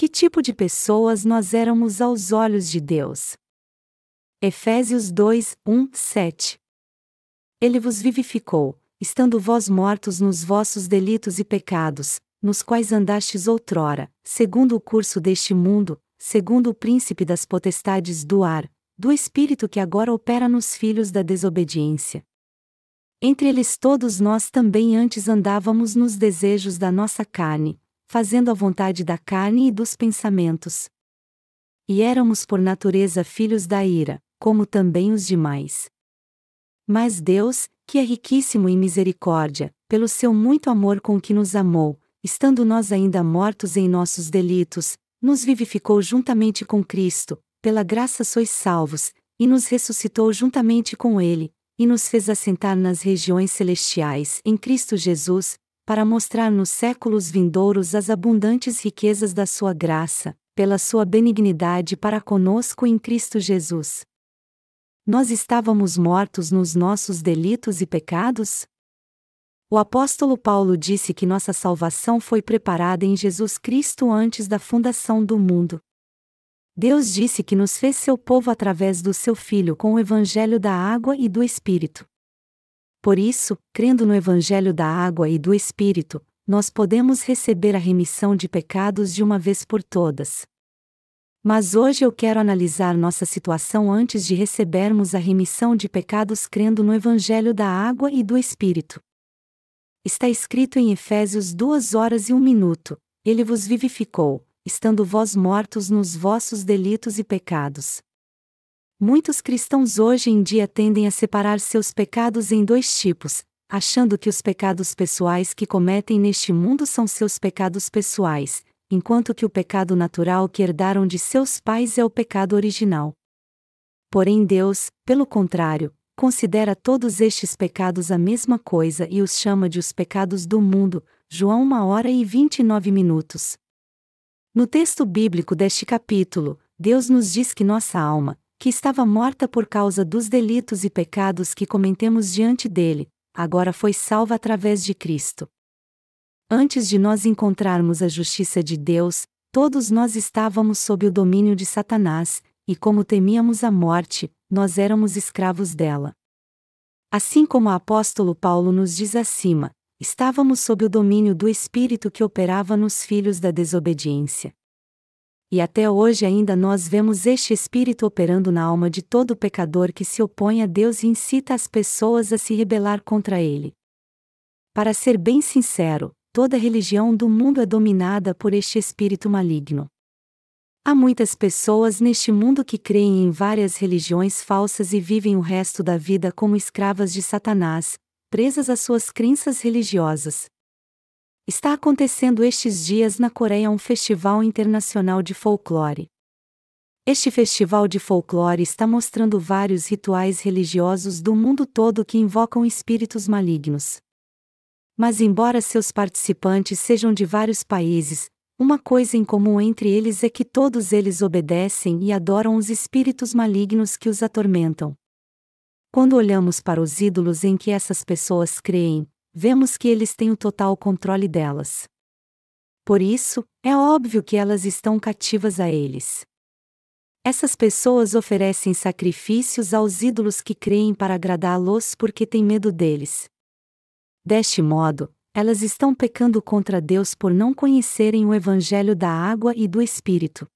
Que tipo de pessoas nós éramos aos olhos de Deus? Efésios 2, 1, 7 Ele vos vivificou, estando vós mortos nos vossos delitos e pecados, nos quais andastes outrora, segundo o curso deste mundo, segundo o príncipe das potestades do ar, do espírito que agora opera nos filhos da desobediência. Entre eles todos nós também antes andávamos nos desejos da nossa carne, fazendo a vontade da carne e dos pensamentos. E éramos por natureza filhos da ira, como também os demais. Mas Deus, que é riquíssimo em misericórdia, pelo seu muito amor com que nos amou, estando nós ainda mortos em nossos delitos, nos vivificou juntamente com Cristo, pela graça sois salvos, e nos ressuscitou juntamente com Ele, e nos fez assentar nas regiões celestiais em Cristo Jesus, para mostrar nos séculos vindouros as abundantes riquezas da Sua graça, pela Sua benignidade para conosco em Cristo Jesus. Nós estávamos mortos nos nossos delitos e pecados? O apóstolo Paulo disse que nossa salvação foi preparada em Jesus Cristo antes da fundação do mundo. Deus disse que nos fez seu povo através do seu Filho com o Evangelho da água e do Espírito. Por isso, crendo no Evangelho da água e do Espírito, nós podemos receber a remissão de pecados de uma vez por todas. Mas hoje eu quero analisar nossa situação antes de recebermos a remissão de pecados crendo no Evangelho da água e do Espírito. Está escrito em Efésios duas horas e um minuto: Ele vos vivificou, estando vós mortos nos vossos delitos e pecados. Muitos cristãos hoje em dia tendem a separar seus pecados em dois tipos, achando que os pecados pessoais que cometem neste mundo são seus pecados pessoais, enquanto que o pecado natural que herdaram de seus pais é o pecado original. Porém, Deus, pelo contrário, considera todos estes pecados a mesma coisa e os chama de os pecados do mundo. João 1 hora e 29 minutos. No texto bíblico deste capítulo, Deus nos diz que nossa alma, que estava morta por causa dos delitos e pecados que cometemos diante dele, agora foi salva através de Cristo. Antes de nós encontrarmos a justiça de Deus, todos nós estávamos sob o domínio de Satanás, e como temíamos a morte, nós éramos escravos dela. Assim como o apóstolo Paulo nos diz acima, estávamos sob o domínio do espírito que operava nos filhos da desobediência. E até hoje ainda nós vemos este espírito operando na alma de todo pecador que se opõe a Deus e incita as pessoas a se rebelar contra ele. Para ser bem sincero, toda religião do mundo é dominada por este espírito maligno. Há muitas pessoas neste mundo que creem em várias religiões falsas e vivem o resto da vida como escravas de Satanás, presas às suas crenças religiosas. Está acontecendo estes dias na Coreia um festival internacional de folclore. Este festival de folclore está mostrando vários rituais religiosos do mundo todo que invocam espíritos malignos. Mas, embora seus participantes sejam de vários países, uma coisa em comum entre eles é que todos eles obedecem e adoram os espíritos malignos que os atormentam. Quando olhamos para os ídolos em que essas pessoas creem, vemos que eles têm o total controle delas. Por isso, é óbvio que elas estão cativas a eles. Essas pessoas oferecem sacrifícios aos ídolos que creem para agradá-los porque têm medo deles. Deste modo, elas estão pecando contra Deus por não conhecerem o Evangelho da água e do Espírito.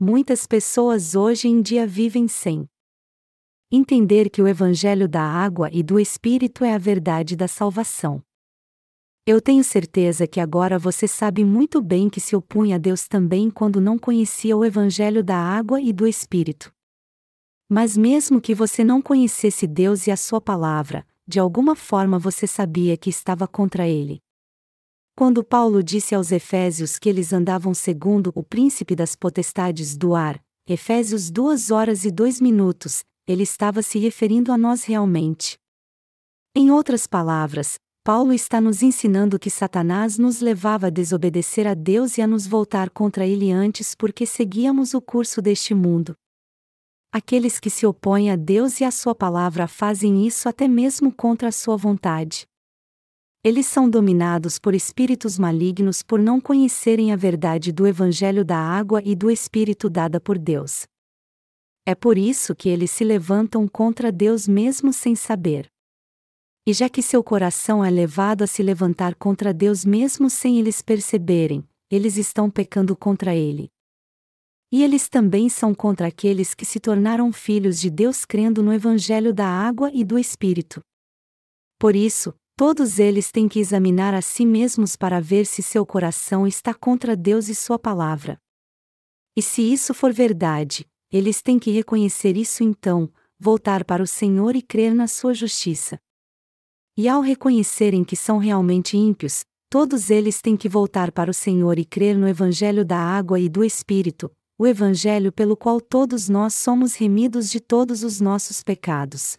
Muitas pessoas hoje em dia vivem sem entender que o Evangelho da água e do Espírito é a verdade da salvação. Eu tenho certeza que agora você sabe muito bem que se opunha a Deus também quando não conhecia o Evangelho da água e do Espírito. Mas mesmo que você não conhecesse Deus e a Sua palavra, de alguma forma você sabia que estava contra ele. Quando Paulo disse aos Efésios que eles andavam segundo o príncipe das potestades do ar, Efésios 2 horas e 2 minutos, ele estava se referindo a nós realmente. Em outras palavras, Paulo está nos ensinando que Satanás nos levava a desobedecer a Deus e a nos voltar contra ele antes porque seguíamos o curso deste mundo. Aqueles que se opõem a Deus e à Sua palavra fazem isso até mesmo contra a sua vontade. Eles são dominados por espíritos malignos por não conhecerem a verdade do Evangelho da água e do Espírito dada por Deus. É por isso que eles se levantam contra Deus mesmo sem saber. E já que seu coração é levado a se levantar contra Deus mesmo sem eles perceberem, eles estão pecando contra Ele. E eles também são contra aqueles que se tornaram filhos de Deus crendo no Evangelho da água e do Espírito. Por isso, todos eles têm que examinar a si mesmos para ver se seu coração está contra Deus e Sua palavra. E se isso for verdade, eles têm que reconhecer isso então, voltar para o Senhor e crer na sua justiça. E ao reconhecerem que são realmente ímpios, todos eles têm que voltar para o Senhor e crer no Evangelho da água e do Espírito, o Evangelho pelo qual todos nós somos remidos de todos os nossos pecados.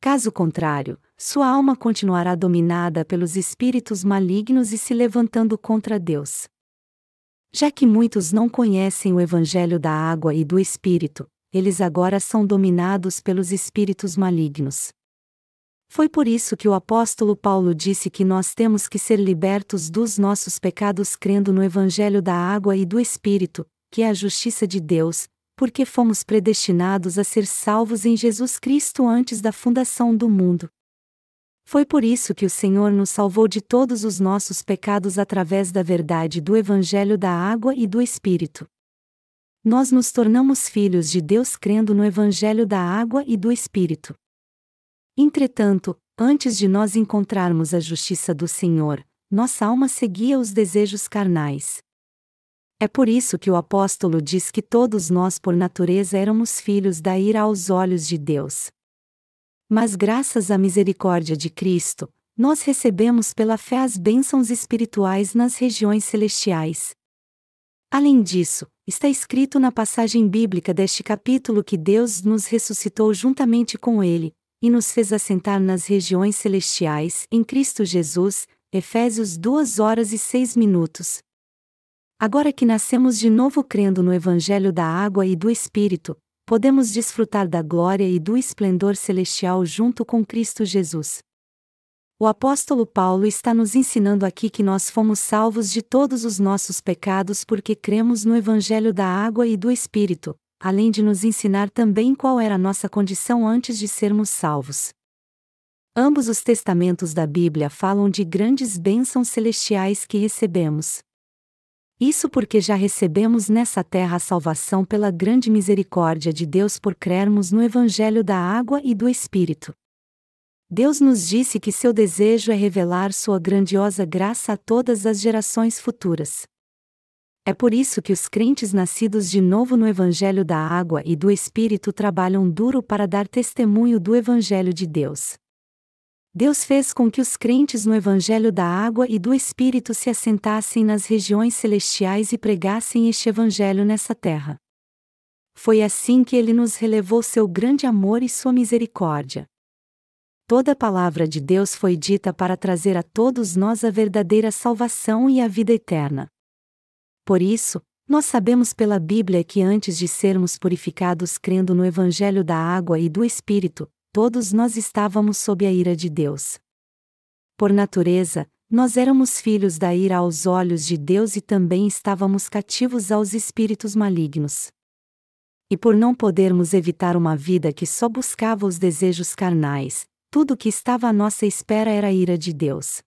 Caso contrário, sua alma continuará dominada pelos espíritos malignos e se levantando contra Deus. Já que muitos não conhecem o Evangelho da água e do Espírito, eles agora são dominados pelos espíritos malignos. Foi por isso que o apóstolo Paulo disse que nós temos que ser libertos dos nossos pecados crendo no Evangelho da água e do Espírito, que é a justiça de Deus, porque fomos predestinados a ser salvos em Jesus Cristo antes da fundação do mundo. Foi por isso que o Senhor nos salvou de todos os nossos pecados através da verdade do Evangelho da Água e do Espírito. Nós nos tornamos filhos de Deus crendo no Evangelho da Água e do Espírito. Entretanto, antes de nós encontrarmos a justiça do Senhor, nossa alma seguia os desejos carnais. É por isso que o apóstolo diz que todos nós, por natureza, éramos filhos da ira aos olhos de Deus. Mas graças à misericórdia de Cristo, nós recebemos pela fé as bênçãos espirituais nas regiões celestiais. Além disso, está escrito na passagem bíblica deste capítulo que Deus nos ressuscitou juntamente com Ele, e nos fez assentar nas regiões celestiais, em Cristo Jesus, Efésios 2 horas e 6 minutos. Agora que nascemos de novo crendo no Evangelho da Água e do Espírito, podemos desfrutar da glória e do esplendor celestial junto com Cristo Jesus. O apóstolo Paulo está nos ensinando aqui que nós fomos salvos de todos os nossos pecados porque cremos no Evangelho da água e do Espírito, além de nos ensinar também qual era a nossa condição antes de sermos salvos. Ambos os testamentos da Bíblia falam de grandes bênçãos celestiais que recebemos. Isso porque já recebemos nessa terra a salvação pela grande misericórdia de Deus por crermos no Evangelho da água e do Espírito. Deus nos disse que seu desejo é revelar sua grandiosa graça a todas as gerações futuras. É por isso que os crentes nascidos de novo no Evangelho da água e do Espírito trabalham duro para dar testemunho do Evangelho de Deus. Deus fez com que os crentes no Evangelho da Água e do Espírito se assentassem nas regiões celestiais e pregassem este Evangelho nessa terra. Foi assim que ele nos relevou seu grande amor e sua misericórdia. Toda a palavra de Deus foi dita para trazer a todos nós a verdadeira salvação e a vida eterna. Por isso, nós sabemos pela Bíblia que antes de sermos purificados crendo no Evangelho da Água e do Espírito, todos nós estávamos sob a ira de Deus. Por natureza, nós éramos filhos da ira aos olhos de Deus e também estávamos cativos aos espíritos malignos. E por não podermos evitar uma vida que só buscava os desejos carnais, tudo que estava à nossa espera era a ira de Deus.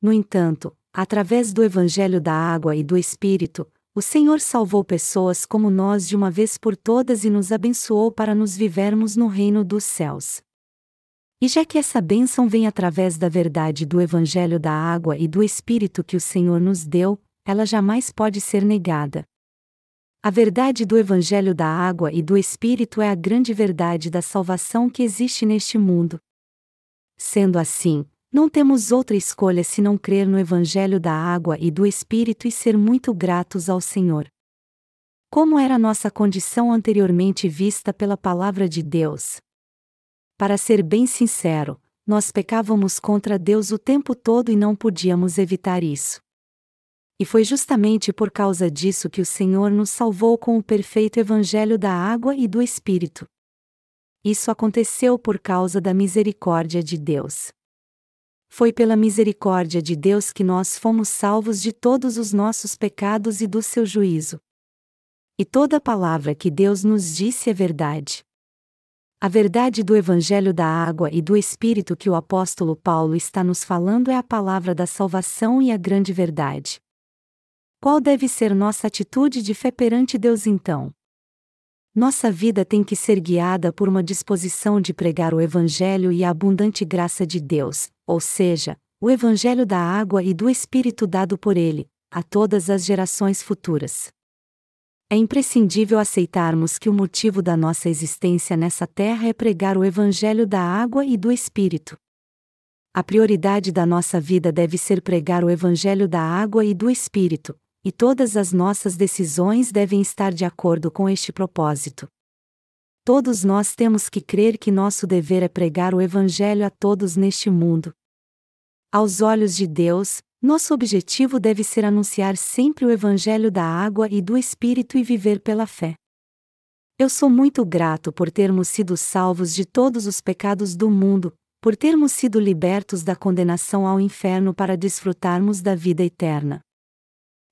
No entanto, através do Evangelho da Água e do Espírito, o Senhor salvou pessoas como nós de uma vez por todas e nos abençoou para nos vivermos no reino dos céus. E já que essa bênção vem através da verdade do Evangelho da água e do Espírito que o Senhor nos deu, ela jamais pode ser negada. A verdade do Evangelho da água e do Espírito é a grande verdade da salvação que existe neste mundo. Sendo assim, não temos outra escolha senão crer no Evangelho da água e do Espírito e ser muito gratos ao Senhor. Como era nossa condição anteriormente vista pela Palavra de Deus? Para ser bem sincero, nós pecávamos contra Deus o tempo todo e não podíamos evitar isso. E foi justamente por causa disso que o Senhor nos salvou com o perfeito Evangelho da água e do Espírito. Isso aconteceu por causa da misericórdia de Deus. Foi pela misericórdia de Deus que nós fomos salvos de todos os nossos pecados e do seu juízo. E toda palavra que Deus nos disse é verdade. A verdade do Evangelho da Água e do Espírito que o apóstolo Paulo está nos falando é a palavra da salvação e a grande verdade. Qual deve ser nossa atitude de fé perante Deus então? Nossa vida tem que ser guiada por uma disposição de pregar o Evangelho e a abundante graça de Deus, ou seja, o Evangelho da água e do Espírito dado por Ele, a todas as gerações futuras. É imprescindível aceitarmos que o motivo da nossa existência nessa terra é pregar o Evangelho da água e do Espírito. A prioridade da nossa vida deve ser pregar o Evangelho da água e do Espírito, e todas as nossas decisões devem estar de acordo com este propósito. Todos nós temos que crer que nosso dever é pregar o Evangelho a todos neste mundo. Aos olhos de Deus, nosso objetivo deve ser anunciar sempre o Evangelho da água e do Espírito e viver pela fé. Eu sou muito grato por termos sido salvos de todos os pecados do mundo, por termos sido libertos da condenação ao inferno para desfrutarmos da vida eterna.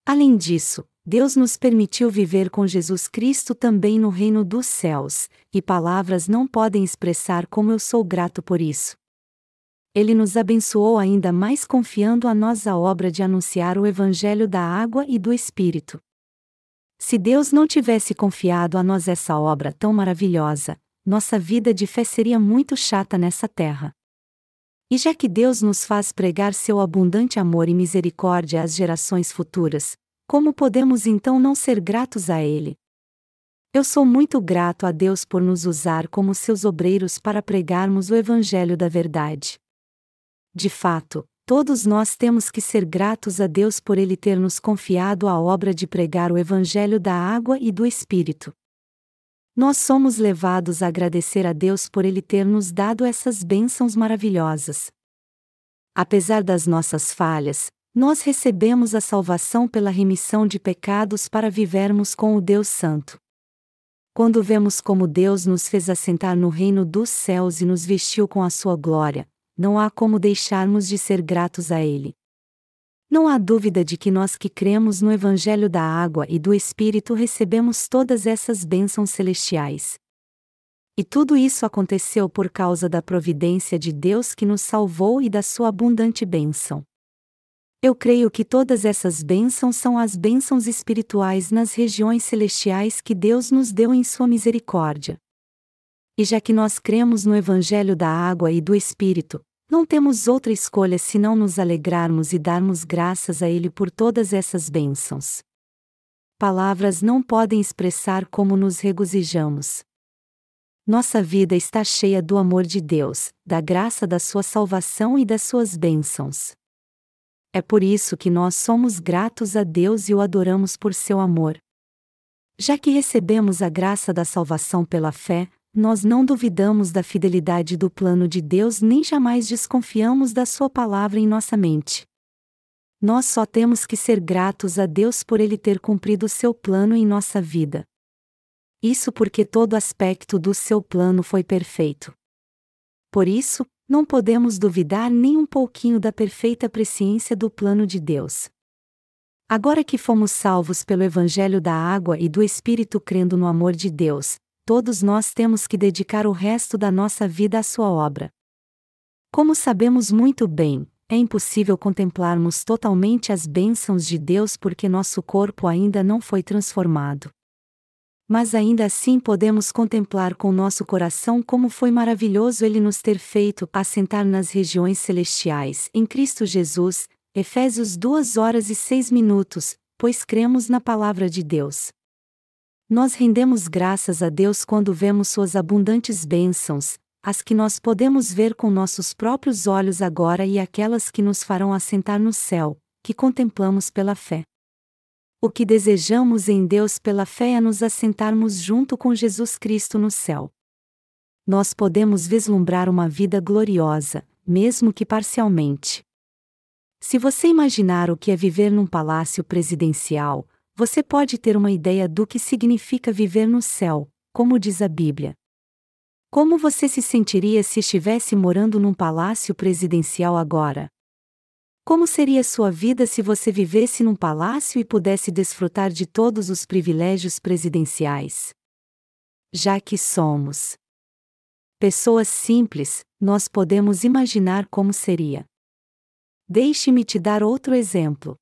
Além disso, Deus nos permitiu viver com Jesus Cristo também no reino dos céus, e palavras não podem expressar como eu sou grato por isso. Ele nos abençoou ainda mais confiando a nós a obra de anunciar o Evangelho da água e do Espírito. Se Deus não tivesse confiado a nós essa obra tão maravilhosa, nossa vida de fé seria muito chata nessa terra. E já que Deus nos faz pregar seu abundante amor e misericórdia às gerações futuras, como podemos então não ser gratos a Ele? Eu sou muito grato a Deus por nos usar como seus obreiros para pregarmos o Evangelho da Verdade. De fato, todos nós temos que ser gratos a Deus por Ele ter nos confiado a obra de pregar o Evangelho da água e do Espírito. Nós somos levados a agradecer a Deus por Ele ter nos dado essas bênçãos maravilhosas. Apesar das nossas falhas, nós recebemos a salvação pela remissão de pecados para vivermos com o Deus Santo. Quando vemos como Deus nos fez assentar no reino dos céus e nos vestiu com a sua glória, não há como deixarmos de ser gratos a Ele. Não há dúvida de que nós que cremos no Evangelho da Água e do Espírito recebemos todas essas bênçãos celestiais. E tudo isso aconteceu por causa da providência de Deus que nos salvou e da sua abundante bênção. Eu creio que todas essas bênçãos são as bênçãos espirituais nas regiões celestiais que Deus nos deu em sua misericórdia. E já que nós cremos no Evangelho da Água e do Espírito, não temos outra escolha senão nos alegrarmos e darmos graças a Ele por todas essas bênçãos. Palavras não podem expressar como nos regozijamos. Nossa vida está cheia do amor de Deus, da graça da Sua salvação e das Suas bênçãos. É por isso que nós somos gratos a Deus e o adoramos por seu amor. Já que recebemos a graça da salvação pela fé, nós não duvidamos da fidelidade do plano de Deus nem jamais desconfiamos da Sua palavra em nossa mente. Nós só temos que ser gratos a Deus por Ele ter cumprido seu plano em nossa vida. Isso porque todo aspecto do seu plano foi perfeito. Por isso, não podemos duvidar nem um pouquinho da perfeita presciência do plano de Deus. Agora que fomos salvos pelo Evangelho da Água e do Espírito crendo no amor de Deus, todos nós temos que dedicar o resto da nossa vida à sua obra. Como sabemos muito bem, é impossível contemplarmos totalmente as bênçãos de Deus porque nosso corpo ainda não foi transformado. Mas ainda assim podemos contemplar com nosso coração como foi maravilhoso Ele nos ter feito assentar nas regiões celestiais em Cristo Jesus, Efésios 2 horas e 6 minutos, pois cremos na palavra de Deus. Nós rendemos graças a Deus quando vemos suas abundantes bênçãos, as que nós podemos ver com nossos próprios olhos agora e aquelas que nos farão assentar no céu, que contemplamos pela fé. O que desejamos em Deus pela fé é nos assentarmos junto com Jesus Cristo no céu. Nós podemos vislumbrar uma vida gloriosa, mesmo que parcialmente. Se você imaginar o que é viver num palácio presidencial, você pode ter uma ideia do que significa viver no céu, como diz a Bíblia. Como você se sentiria se estivesse morando num palácio presidencial agora? Como seria sua vida se você vivesse num palácio e pudesse desfrutar de todos os privilégios presidenciais? Já que somos pessoas simples, nós podemos imaginar como seria. Deixe-me te dar outro exemplo.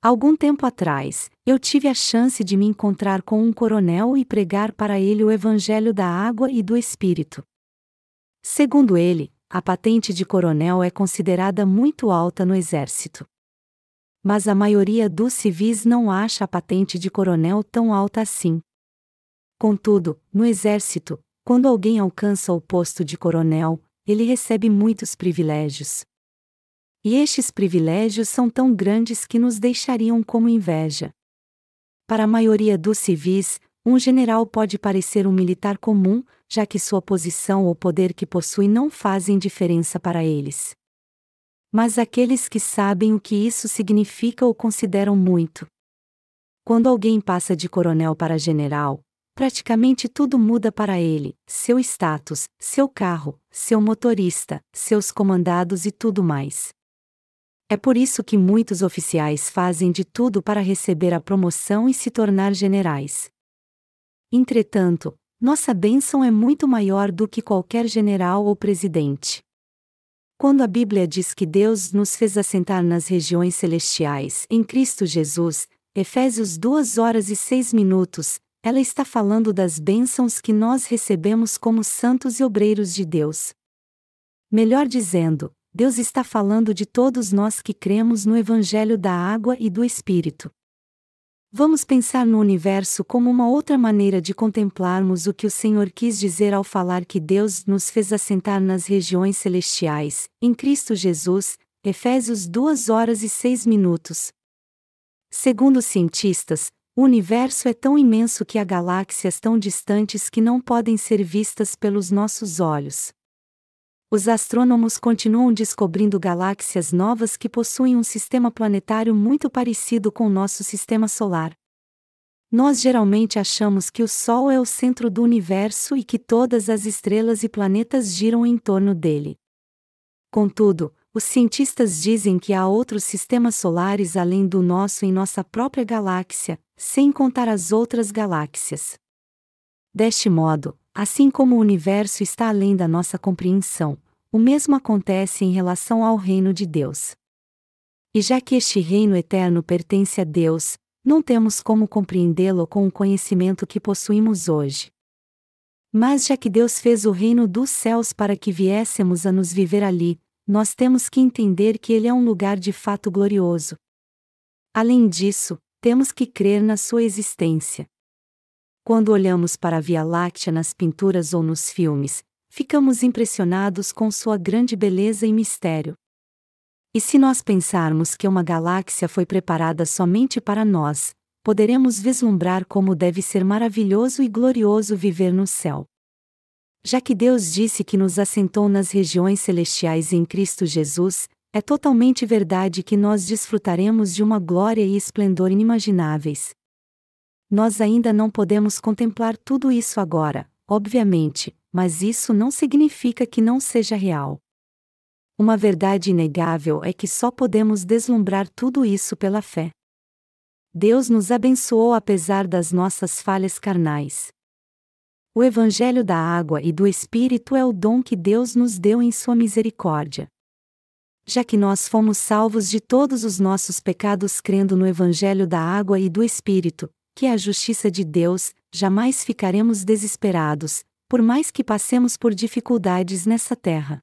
Algum tempo atrás, eu tive a chance de me encontrar com um coronel e pregar para ele o Evangelho da Água e do Espírito. Segundo ele, a patente de coronel é considerada muito alta no Exército. Mas a maioria dos civis não acha a patente de coronel tão alta assim. Contudo, no Exército, quando alguém alcança o posto de coronel, ele recebe muitos privilégios. E estes privilégios são tão grandes que nos deixariam como inveja. Para a maioria dos civis, um general pode parecer um militar comum, já que sua posição ou poder que possui não fazem diferença para eles. Mas aqueles que sabem o que isso significa o consideram muito. Quando alguém passa de coronel para general, praticamente tudo muda para ele: seu status, seu carro, seu motorista, seus comandados e tudo mais. É por isso que muitos oficiais fazem de tudo para receber a promoção e se tornar generais. Entretanto, nossa bênção é muito maior do que qualquer general ou presidente. Quando a Bíblia diz que Deus nos fez assentar nas regiões celestiais em Cristo Jesus, Efésios 2 horas e 6 minutos, ela está falando das bênçãos que nós recebemos como santos e obreiros de Deus. Melhor dizendo, Deus está falando de todos nós que cremos no Evangelho da Água e do Espírito. Vamos pensar no universo como uma outra maneira de contemplarmos o que o Senhor quis dizer ao falar que Deus nos fez assentar nas regiões celestiais, em Cristo Jesus, Efésios 2 horas e 6 minutos. Segundo os cientistas, o universo é tão imenso que há galáxias tão distantes que não podem ser vistas pelos nossos olhos os astrônomos continuam descobrindo galáxias novas que possuem um sistema planetário muito parecido com o nosso sistema solar. Nós geralmente achamos que o Sol é o centro do universo e que todas as estrelas e planetas giram em torno dele. Contudo, os cientistas dizem que há outros sistemas solares além do nosso em nossa própria galáxia, sem contar as outras galáxias. Deste modo, Assim como o universo está além da nossa compreensão, o mesmo acontece em relação ao reino de Deus. E já que este reino eterno pertence a Deus, não temos como compreendê-lo com o conhecimento que possuímos hoje. Mas já que Deus fez o reino dos céus para que viéssemos a nos viver ali, nós temos que entender que ele é um lugar de fato glorioso. Além disso, temos que crer na sua existência. Quando olhamos para a Via Láctea nas pinturas ou nos filmes, ficamos impressionados com sua grande beleza e mistério. E se nós pensarmos que uma galáxia foi preparada somente para nós, poderemos vislumbrar como deve ser maravilhoso e glorioso viver no céu. Já que Deus disse que nos assentou nas regiões celestiais em Cristo Jesus, é totalmente verdade que nós desfrutaremos de uma glória e esplendor inimagináveis, nós ainda não podemos contemplar tudo isso agora, obviamente, mas isso não significa que não seja real. Uma verdade inegável é que só podemos deslumbrar tudo isso pela fé. Deus nos abençoou apesar das nossas falhas carnais. O Evangelho da água e do Espírito é o dom que Deus nos deu em Sua misericórdia. Já que nós fomos salvos de todos os nossos pecados crendo no Evangelho da água e do Espírito, que é a justiça de Deus, jamais ficaremos desesperados, por mais que passemos por dificuldades nessa terra.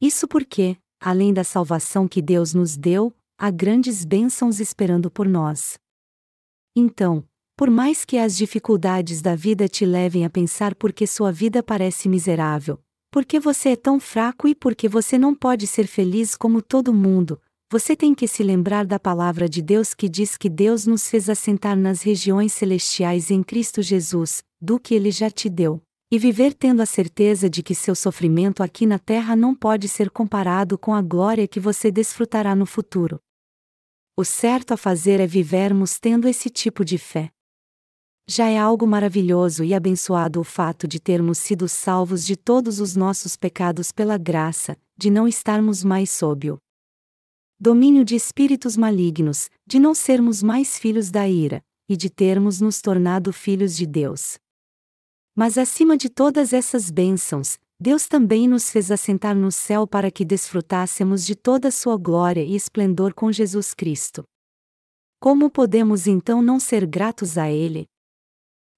Isso porque, além da salvação que Deus nos deu, há grandes bênçãos esperando por nós. Então, por mais que as dificuldades da vida te levem a pensar por que sua vida parece miserável, porque você é tão fraco e porque você não pode ser feliz como todo mundo, você tem que se lembrar da palavra de Deus que diz que Deus nos fez assentar nas regiões celestiais em Cristo Jesus, do que Ele já te deu, e viver tendo a certeza de que seu sofrimento aqui na terra não pode ser comparado com a glória que você desfrutará no futuro. O certo a fazer é vivermos tendo esse tipo de fé. Já é algo maravilhoso e abençoado o fato de termos sido salvos de todos os nossos pecados pela graça, de não estarmos mais sob o domínio de espíritos malignos, de não sermos mais filhos da ira, e de termos nos tornado filhos de Deus. Mas acima de todas essas bênçãos, Deus também nos fez assentar no céu para que desfrutássemos de toda sua glória e esplendor com Jesus Cristo. Como podemos então não ser gratos a Ele?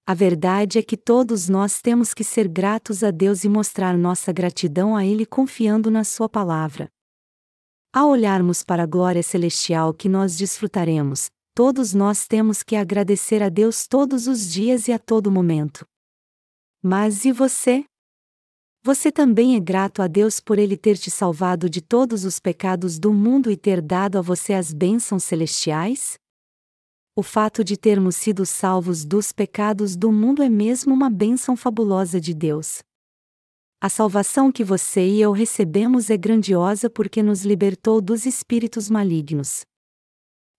A verdade é que todos nós temos que ser gratos a Deus e mostrar nossa gratidão a Ele confiando na Sua palavra. Ao olharmos para a glória celestial que nós desfrutaremos, todos nós temos que agradecer a Deus todos os dias e a todo momento. Mas e você? Você também é grato a Deus por Ele ter te salvado de todos os pecados do mundo e ter dado a você as bênçãos celestiais? o fato de termos sido salvos dos pecados do mundo é mesmo uma bênção fabulosa de Deus. A salvação que você e eu recebemos é grandiosa porque nos libertou dos espíritos malignos.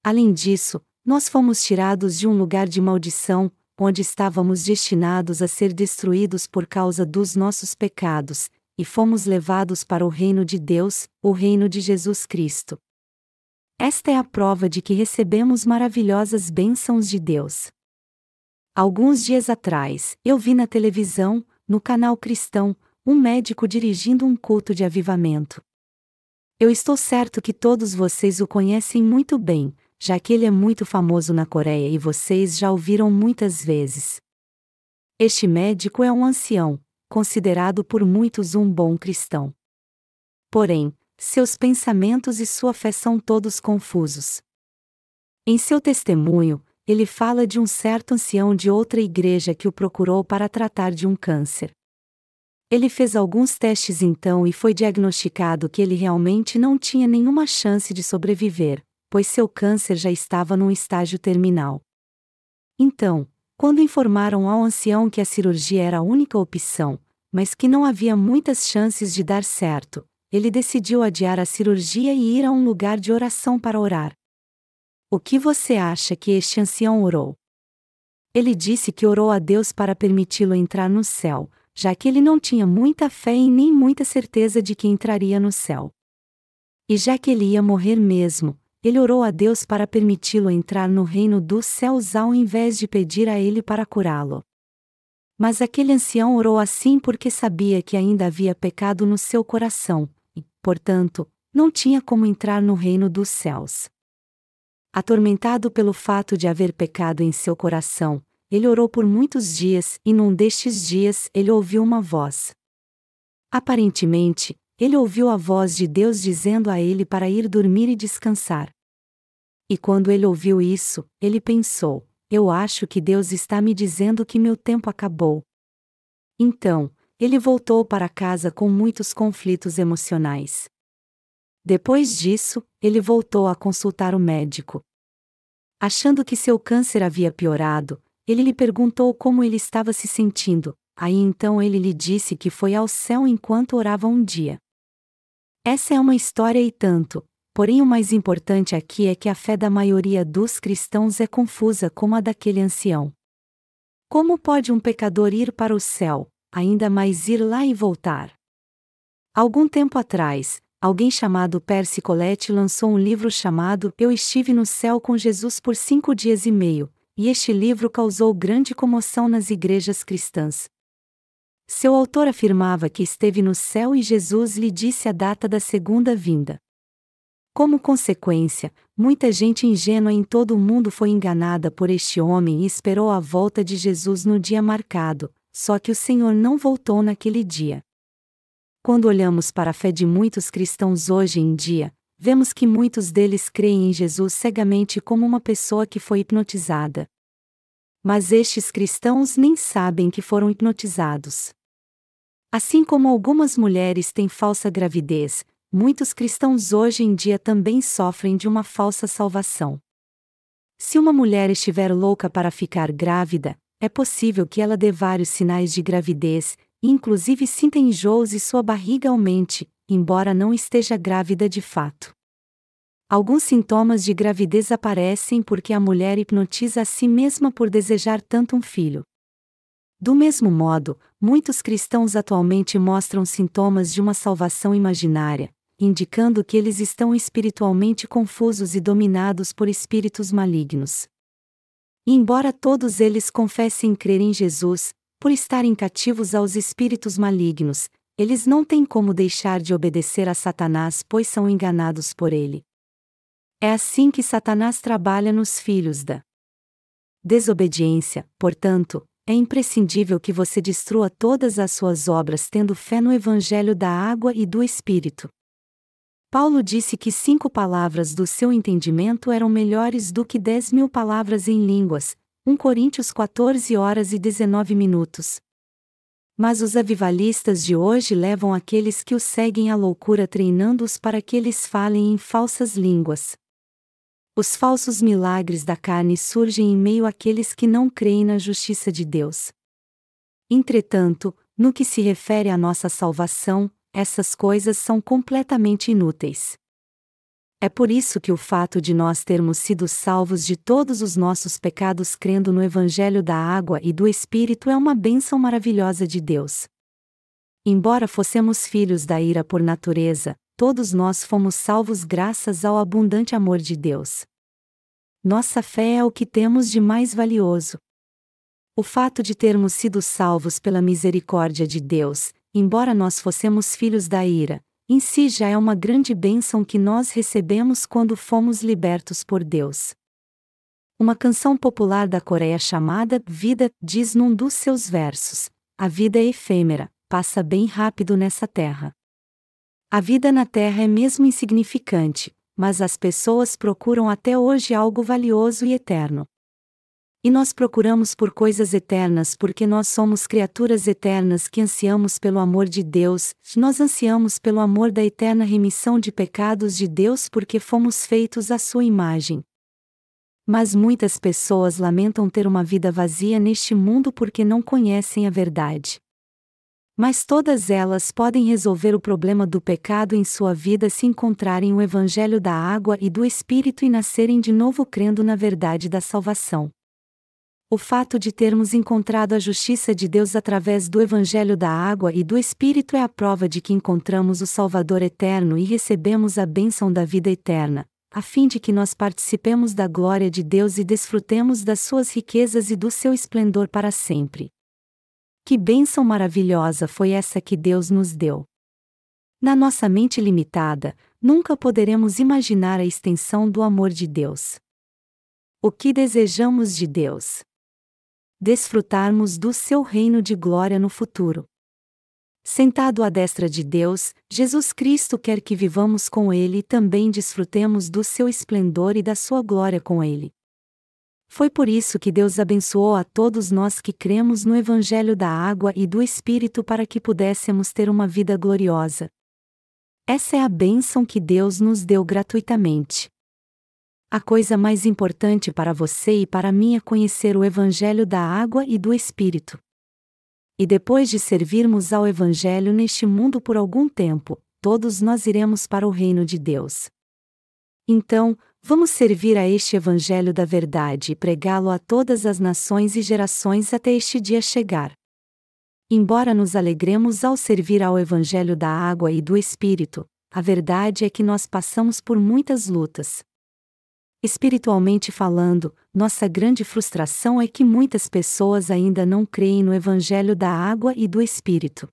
Além disso, nós fomos tirados de um lugar de maldição, onde estávamos destinados a ser destruídos por causa dos nossos pecados, e fomos levados para o reino de Deus, o reino de Jesus Cristo. Esta é a prova de que recebemos maravilhosas bênçãos de Deus. Alguns dias atrás, eu vi na televisão, no canal cristão, um médico dirigindo um culto de avivamento. Eu estou certo que todos vocês o conhecem muito bem, já que ele é muito famoso na Coreia e vocês já o viram muitas vezes. Este médico é um ancião, considerado por muitos um bom cristão. Porém, seus pensamentos e sua fé são todos confusos. Em seu testemunho, ele fala de um certo ancião de outra igreja que o procurou para tratar de um câncer. Ele fez alguns testes então e foi diagnosticado que ele realmente não tinha nenhuma chance de sobreviver, pois seu câncer já estava num estágio terminal. Então, quando informaram ao ancião que a cirurgia era a única opção, mas que não havia muitas chances de dar certo, ele decidiu adiar a cirurgia e ir a um lugar de oração para orar. O que você acha que este ancião orou? Ele disse que orou a Deus para permiti-lo entrar no céu, já que ele não tinha muita fé e nem muita certeza de que entraria no céu. E já que ele ia morrer mesmo, ele orou a Deus para permiti-lo entrar no reino dos céus ao invés de pedir a ele para curá-lo. Mas aquele ancião orou assim porque sabia que ainda havia pecado no seu coração, portanto, não tinha como entrar no reino dos céus. Atormentado pelo fato de haver pecado em seu coração, ele orou por muitos dias e num destes dias ele ouviu uma voz. Aparentemente, ele ouviu a voz de Deus dizendo a ele para ir dormir e descansar. E quando ele ouviu isso, ele pensou: Eu acho que Deus está me dizendo que meu tempo acabou. Então, ele voltou para casa com muitos conflitos emocionais. Depois disso, ele voltou a consultar o médico. Achando que seu câncer havia piorado, ele lhe perguntou como ele estava se sentindo, aí então ele lhe disse que foi ao céu enquanto orava um dia. Essa é uma história e tanto, porém o mais importante aqui é que a fé da maioria dos cristãos é confusa como a daquele ancião. Como pode um pecador ir para o céu, ainda mais ir lá e voltar. Algum tempo atrás, alguém chamado Percy Colette lançou um livro chamado Eu Estive no Céu com Jesus por cinco dias e meio, e este livro causou grande comoção nas igrejas cristãs. Seu autor afirmava que esteve no céu e Jesus lhe disse a data da segunda vinda. Como consequência, muita gente ingênua em todo o mundo foi enganada por este homem e esperou a volta de Jesus no dia marcado, só que o Senhor não voltou naquele dia. Quando olhamos para a fé de muitos cristãos hoje em dia, vemos que muitos deles creem em Jesus cegamente como uma pessoa que foi hipnotizada. Mas estes cristãos nem sabem que foram hipnotizados. Assim como algumas mulheres têm falsa gravidez, muitos cristãos hoje em dia também sofrem de uma falsa salvação. Se uma mulher estiver louca para ficar grávida, é possível que ela dê vários sinais de gravidez, inclusive sinta enjoos e sua barriga aumente, embora não esteja grávida de fato. Alguns sintomas de gravidez aparecem porque a mulher hipnotiza a si mesma por desejar tanto um filho. Do mesmo modo, muitos cristãos atualmente mostram sintomas de uma salvação imaginária, indicando que eles estão espiritualmente confusos e dominados por espíritos malignos. E embora todos eles confessem crer em Jesus, por estarem cativos aos espíritos malignos, eles não têm como deixar de obedecer a Satanás, pois são enganados por ele. É assim que Satanás trabalha nos filhos da desobediência, portanto, é imprescindível que você destrua todas as suas obras tendo fé no Evangelho da água e do Espírito. Paulo disse que cinco palavras do seu entendimento eram melhores do que dez mil palavras em línguas, 1 Coríntios 14 horas e 19 minutos. Mas os avivalistas de hoje levam aqueles que os seguem à loucura treinando-os para que eles falem em falsas línguas. Os falsos milagres da carne surgem em meio àqueles que não creem na justiça de Deus. Entretanto, no que se refere à nossa salvação, essas coisas são completamente inúteis. É por isso que o fato de nós termos sido salvos de todos os nossos pecados crendo no Evangelho da água e do Espírito é uma bênção maravilhosa de Deus. Embora fossemos filhos da ira por natureza, todos nós fomos salvos graças ao abundante amor de Deus. Nossa fé é o que temos de mais valioso. O fato de termos sido salvos pela misericórdia de Deus, embora nós fossemos filhos da ira, em si já é uma grande bênção que nós recebemos quando fomos libertos por Deus. Uma canção popular da Coreia chamada Vida diz num dos seus versos: A vida é efêmera, passa bem rápido nessa terra. A vida na Terra é mesmo insignificante, mas as pessoas procuram até hoje algo valioso e eterno. E nós procuramos por coisas eternas porque nós somos criaturas eternas que ansiamos pelo amor de Deus, nós ansiamos pelo amor da eterna remissão de pecados de Deus porque fomos feitos à sua imagem. Mas muitas pessoas lamentam ter uma vida vazia neste mundo porque não conhecem a verdade. Mas todas elas podem resolver o problema do pecado em sua vida se encontrarem o Evangelho da água e do Espírito e nascerem de novo crendo na verdade da salvação. O fato de termos encontrado a justiça de Deus através do Evangelho da água e do Espírito é a prova de que encontramos o Salvador eterno e recebemos a bênção da vida eterna, a fim de que nós participemos da glória de Deus e desfrutemos das suas riquezas e do seu esplendor para sempre. Que bênção maravilhosa foi essa que Deus nos deu! Na nossa mente limitada, nunca poderemos imaginar a extensão do amor de Deus. O que desejamos de Deus? Desfrutarmos do seu reino de glória no futuro. Sentado à destra de Deus, Jesus Cristo quer que vivamos com Ele e também desfrutemos do seu esplendor e da sua glória com Ele. Foi por isso que Deus abençoou a todos nós que cremos no Evangelho da Água e do Espírito para que pudéssemos ter uma vida gloriosa. Essa é a bênção que Deus nos deu gratuitamente. A coisa mais importante para você e para mim é conhecer o Evangelho da Água e do Espírito. E depois de servirmos ao Evangelho neste mundo por algum tempo, todos nós iremos para o reino de Deus. Então, Vamos servir a este Evangelho da Verdade e pregá-lo a todas as nações e gerações até este dia chegar. Embora nos alegremos ao servir ao Evangelho da Água e do Espírito, a verdade é que nós passamos por muitas lutas. Espiritualmente falando, nossa grande frustração é que muitas pessoas ainda não creem no Evangelho da Água e do Espírito.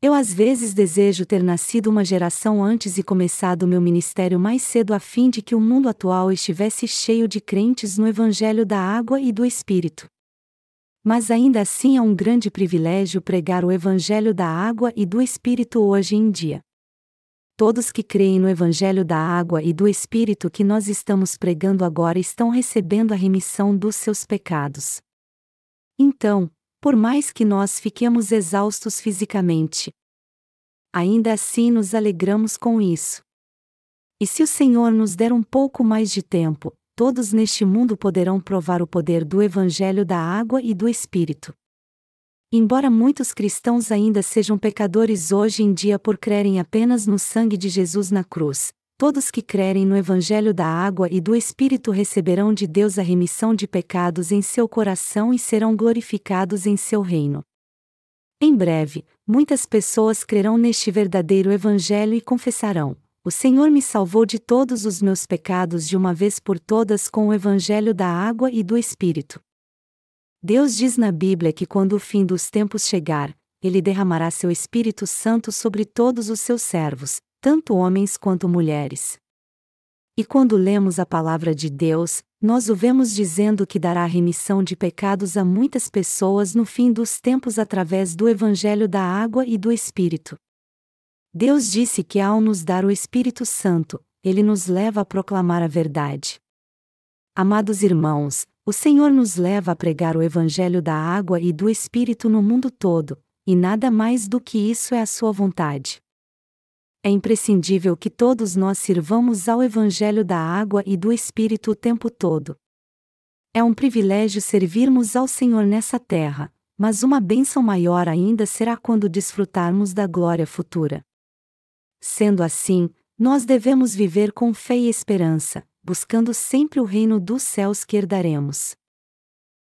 Eu às vezes desejo ter nascido uma geração antes e começado meu ministério mais cedo a fim de que o mundo atual estivesse cheio de crentes no Evangelho da água e do Espírito. Mas ainda assim é um grande privilégio pregar o Evangelho da água e do Espírito hoje em dia. Todos que creem no Evangelho da água e do Espírito que nós estamos pregando agora estão recebendo a remissão dos seus pecados. Então, por mais que nós fiquemos exaustos fisicamente. Ainda assim nos alegramos com isso. E se o Senhor nos der um pouco mais de tempo, todos neste mundo poderão provar o poder do Evangelho da água e do Espírito. Embora muitos cristãos ainda sejam pecadores hoje em dia por crerem apenas no sangue de Jesus na cruz, todos que crerem no Evangelho da água e do Espírito receberão de Deus a remissão de pecados em seu coração e serão glorificados em seu reino. Em breve, muitas pessoas crerão neste verdadeiro Evangelho e confessarão: O Senhor me salvou de todos os meus pecados de uma vez por todas com o Evangelho da água e do Espírito. Deus diz na Bíblia que quando o fim dos tempos chegar, ele derramará seu Espírito Santo sobre todos os seus servos, tanto homens quanto mulheres. E quando lemos a palavra de Deus, nós o vemos dizendo que dará remissão de pecados a muitas pessoas no fim dos tempos através do Evangelho da água e do Espírito. Deus disse que ao nos dar o Espírito Santo, ele nos leva a proclamar a verdade. Amados irmãos, o Senhor nos leva a pregar o Evangelho da água e do Espírito no mundo todo, e nada mais do que isso é a sua vontade é imprescindível que todos nós sirvamos ao Evangelho da água e do Espírito o tempo todo. É um privilégio servirmos ao Senhor nessa terra, mas uma bênção maior ainda será quando desfrutarmos da glória futura. Sendo assim, nós devemos viver com fé e esperança, buscando sempre o reino dos céus que herdaremos.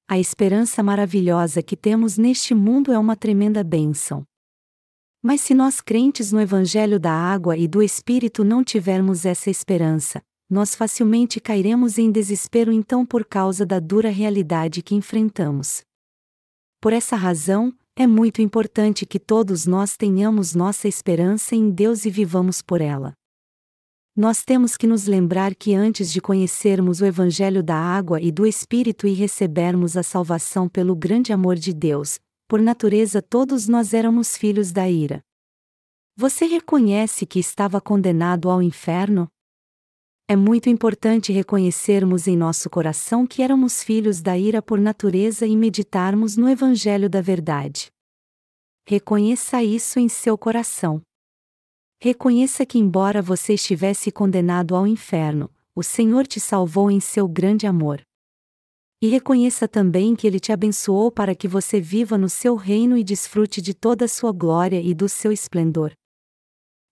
A esperança maravilhosa que temos neste mundo é uma tremenda bênção. Mas se nós crentes no Evangelho da água e do Espírito não tivermos essa esperança, nós facilmente cairemos em desespero então por causa da dura realidade que enfrentamos. Por essa razão, é muito importante que todos nós tenhamos nossa esperança em Deus e vivamos por ela. Nós temos que nos lembrar que antes de conhecermos o Evangelho da água e do Espírito e recebermos a salvação pelo grande amor de Deus, por natureza todos nós éramos filhos da ira. Você reconhece que estava condenado ao inferno? É muito importante reconhecermos em nosso coração que éramos filhos da ira por natureza e meditarmos no Evangelho da Verdade. Reconheça isso em seu coração. Reconheça que, embora você estivesse condenado ao inferno, o Senhor te salvou em seu grande amor. E reconheça também que Ele te abençoou para que você viva no seu reino e desfrute de toda a sua glória e do seu esplendor.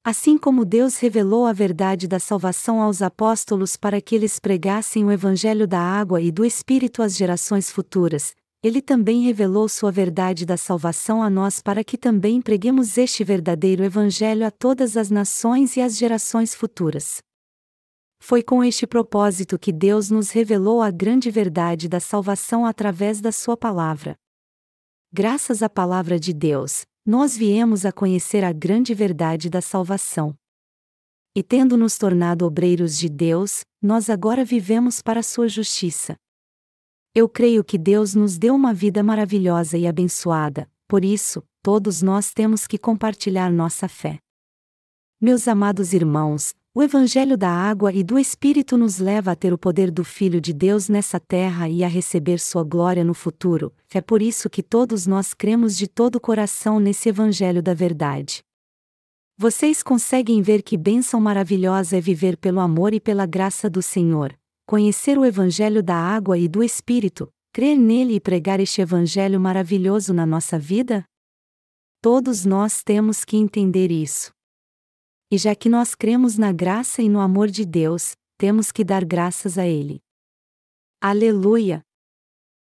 Assim como Deus revelou a verdade da salvação aos apóstolos para que eles pregassem o Evangelho da água e do Espírito às gerações futuras, Ele também revelou sua verdade da salvação a nós para que também preguemos este verdadeiro Evangelho a todas as nações e às gerações futuras. Foi com este propósito que Deus nos revelou a grande verdade da salvação através da Sua palavra. Graças à palavra de Deus, nós viemos a conhecer a grande verdade da salvação. E tendo nos tornado obreiros de Deus, nós agora vivemos para Sua justiça. Eu creio que Deus nos deu uma vida maravilhosa e abençoada, por isso, todos nós temos que compartilhar nossa fé. Meus amados irmãos, o Evangelho da água e do Espírito nos leva a ter o poder do Filho de Deus nessa terra e a receber sua glória no futuro. É por isso que todos nós cremos de todo o coração nesse Evangelho da verdade. Vocês conseguem ver que bênção maravilhosa é viver pelo amor e pela graça do Senhor, conhecer o Evangelho da água e do Espírito, crer nele e pregar este Evangelho maravilhoso na nossa vida? Todos nós temos que entender isso. E já que nós cremos na graça e no amor de Deus, temos que dar graças a Ele. Aleluia!